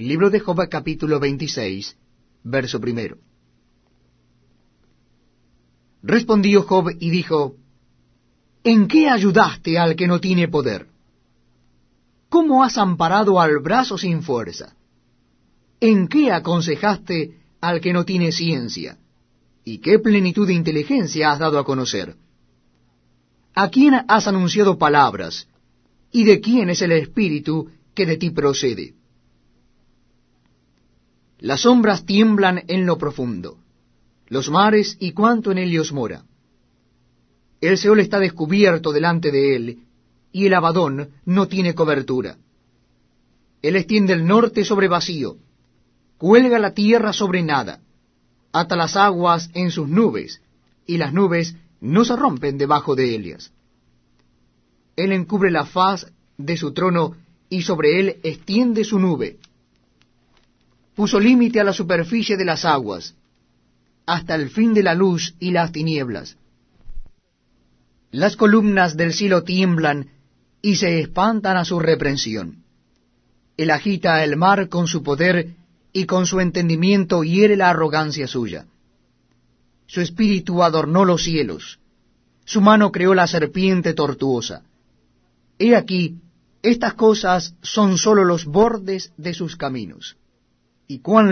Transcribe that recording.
Libro de Job capítulo 26, verso primero. Respondió Job y dijo, ¿En qué ayudaste al que no tiene poder? ¿Cómo has amparado al brazo sin fuerza? ¿En qué aconsejaste al que no tiene ciencia? ¿Y qué plenitud de inteligencia has dado a conocer? ¿A quién has anunciado palabras? ¿Y de quién es el espíritu que de ti procede? Las sombras tiemblan en lo profundo, los mares y cuanto en ellos mora. El Seol está descubierto delante de él, y el Abadón no tiene cobertura. Él extiende el norte sobre vacío, cuelga la tierra sobre nada, ata las aguas en sus nubes, y las nubes no se rompen debajo de ellas. Él encubre la faz de su trono, y sobre él extiende su nube puso límite a la superficie de las aguas, hasta el fin de la luz y las tinieblas. Las columnas del cielo tiemblan y se espantan a su reprensión. Él agita el mar con su poder y con su entendimiento hiere la arrogancia suya. Su espíritu adornó los cielos, su mano creó la serpiente tortuosa. He aquí, estas cosas son sólo los bordes de sus caminos y cuán